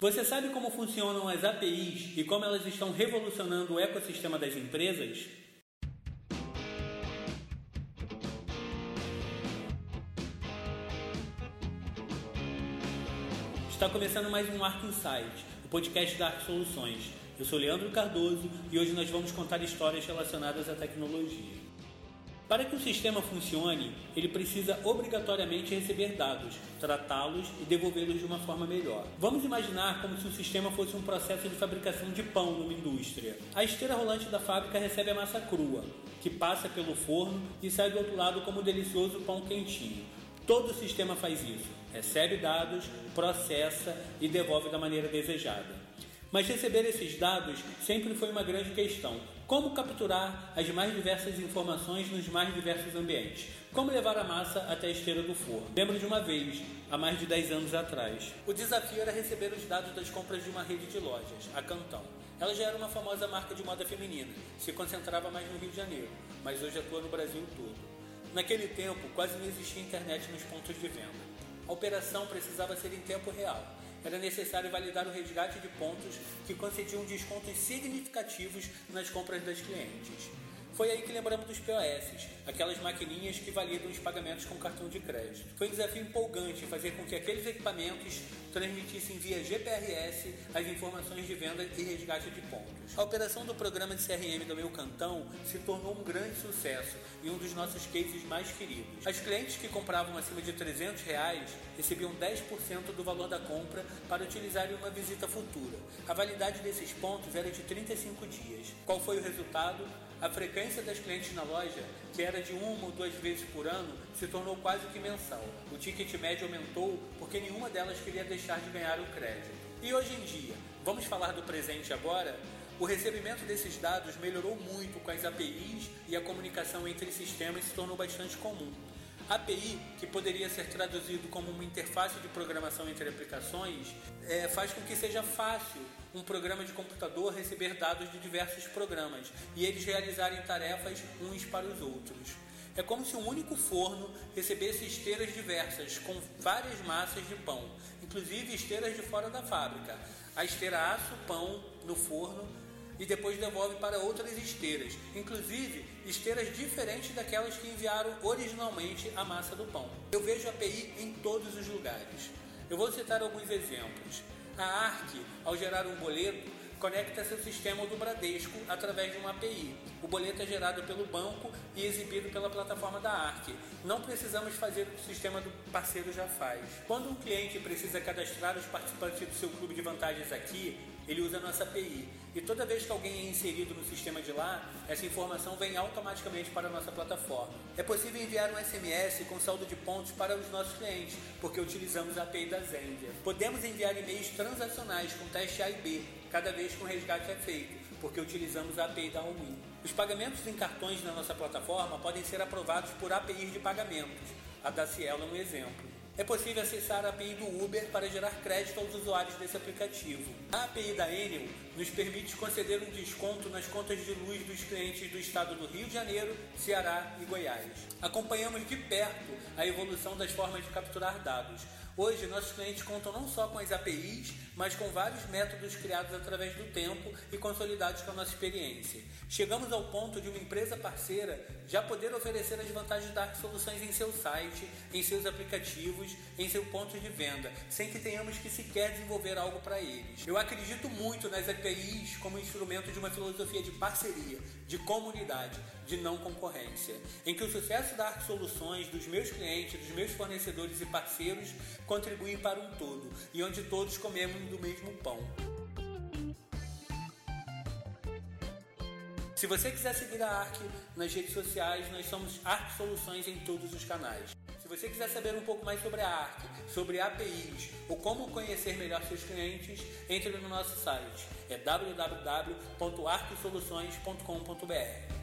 Você sabe como funcionam as APIs e como elas estão revolucionando o ecossistema das empresas? Está começando mais um Arc Insight, o podcast da Arc Soluções. Eu sou Leandro Cardoso e hoje nós vamos contar histórias relacionadas à tecnologia. Para que o sistema funcione, ele precisa obrigatoriamente receber dados, tratá-los e devolvê-los de uma forma melhor. Vamos imaginar como se o sistema fosse um processo de fabricação de pão numa indústria. A esteira rolante da fábrica recebe a massa crua, que passa pelo forno e sai do outro lado como um delicioso pão quentinho. Todo o sistema faz isso: recebe dados, processa e devolve da maneira desejada. Mas receber esses dados sempre foi uma grande questão. Como capturar as mais diversas informações nos mais diversos ambientes? Como levar a massa até a esteira do forno? Lembro de uma vez, há mais de 10 anos atrás. O desafio era receber os dados das compras de uma rede de lojas, a Cantão. Ela já era uma famosa marca de moda feminina, se concentrava mais no Rio de Janeiro, mas hoje atua no Brasil todo. Naquele tempo, quase não existia internet nos pontos de venda. A operação precisava ser em tempo real era necessário validar o resgate de pontos que concediam descontos significativos nas compras das clientes. Foi aí que lembramos dos POS, aquelas maquininhas que validam os pagamentos com cartão de crédito. Foi um desafio empolgante fazer com que aqueles equipamentos transmitissem via GPRS as informações de venda e resgate de pontos. A operação do programa de CRM do meu cantão se tornou um grande sucesso e um dos nossos cases mais queridos. As clientes que compravam acima de 300 reais recebiam 10% do valor da compra para utilizar em uma visita futura. A validade desses pontos era de 35 dias. Qual foi o resultado? A frequência das clientes na loja, que era de uma ou duas vezes por ano, se tornou quase que mensal. O ticket médio aumentou porque nenhuma delas queria deixar de ganhar o crédito. E hoje em dia, vamos falar do presente agora? O recebimento desses dados melhorou muito com as APIs e a comunicação entre sistemas se tornou bastante comum. API, que poderia ser traduzido como uma interface de programação entre aplicações, é, faz com que seja fácil um programa de computador receber dados de diversos programas e eles realizarem tarefas uns para os outros. É como se um único forno recebesse esteiras diversas, com várias massas de pão, inclusive esteiras de fora da fábrica. A esteira assa o pão no forno e depois devolve para outras esteiras, inclusive esteiras diferentes daquelas que enviaram originalmente a massa do pão. Eu vejo API em todos os lugares. Eu vou citar alguns exemplos. A ARC, ao gerar um boleto, conecta seu sistema do Bradesco através de uma API. O boleto é gerado pelo banco e exibido pela plataforma da ARC. Não precisamos fazer o que o sistema do parceiro já faz. Quando um cliente precisa cadastrar os participantes do seu clube de vantagens aqui, ele usa a nossa API. E toda vez que alguém é inserido no sistema de lá, essa informação vem automaticamente para a nossa plataforma. É possível enviar um SMS com saldo de pontos para os nossos clientes, porque utilizamos a API da Zendia. Podemos enviar e-mails transacionais com teste A e B, cada vez que um resgate é feito, porque utilizamos a API da Allwin. Os pagamentos em cartões na nossa plataforma podem ser aprovados por APIs de pagamentos. A da Cielo é um exemplo é possível acessar a API do Uber para gerar crédito aos usuários desse aplicativo. A API da Enel nos permite conceder um desconto nas contas de luz dos clientes do estado do Rio de Janeiro, Ceará e Goiás. Acompanhamos de perto a evolução das formas de capturar dados. Hoje, nossos clientes contam não só com as APIs, mas com vários métodos criados através do tempo e consolidados com a nossa experiência. Chegamos ao ponto de uma empresa parceira já poder oferecer as vantagens da soluções em seu site, em seus aplicativos, em seu ponto de venda, sem que tenhamos que sequer desenvolver algo para eles. Eu acredito muito nas APIs como instrumento de uma filosofia de parceria, de comunidade, de não concorrência, em que o sucesso da Arc Soluções, dos meus clientes, dos meus fornecedores e parceiros contribuem para um todo e onde todos comemos do mesmo pão. Se você quiser seguir a ARC nas redes sociais, nós somos ARC Soluções em todos os canais. Se você quiser saber um pouco mais sobre a ARC, sobre APIs ou como conhecer melhor seus clientes, entre no nosso site. É www.arcsoluções.com.br.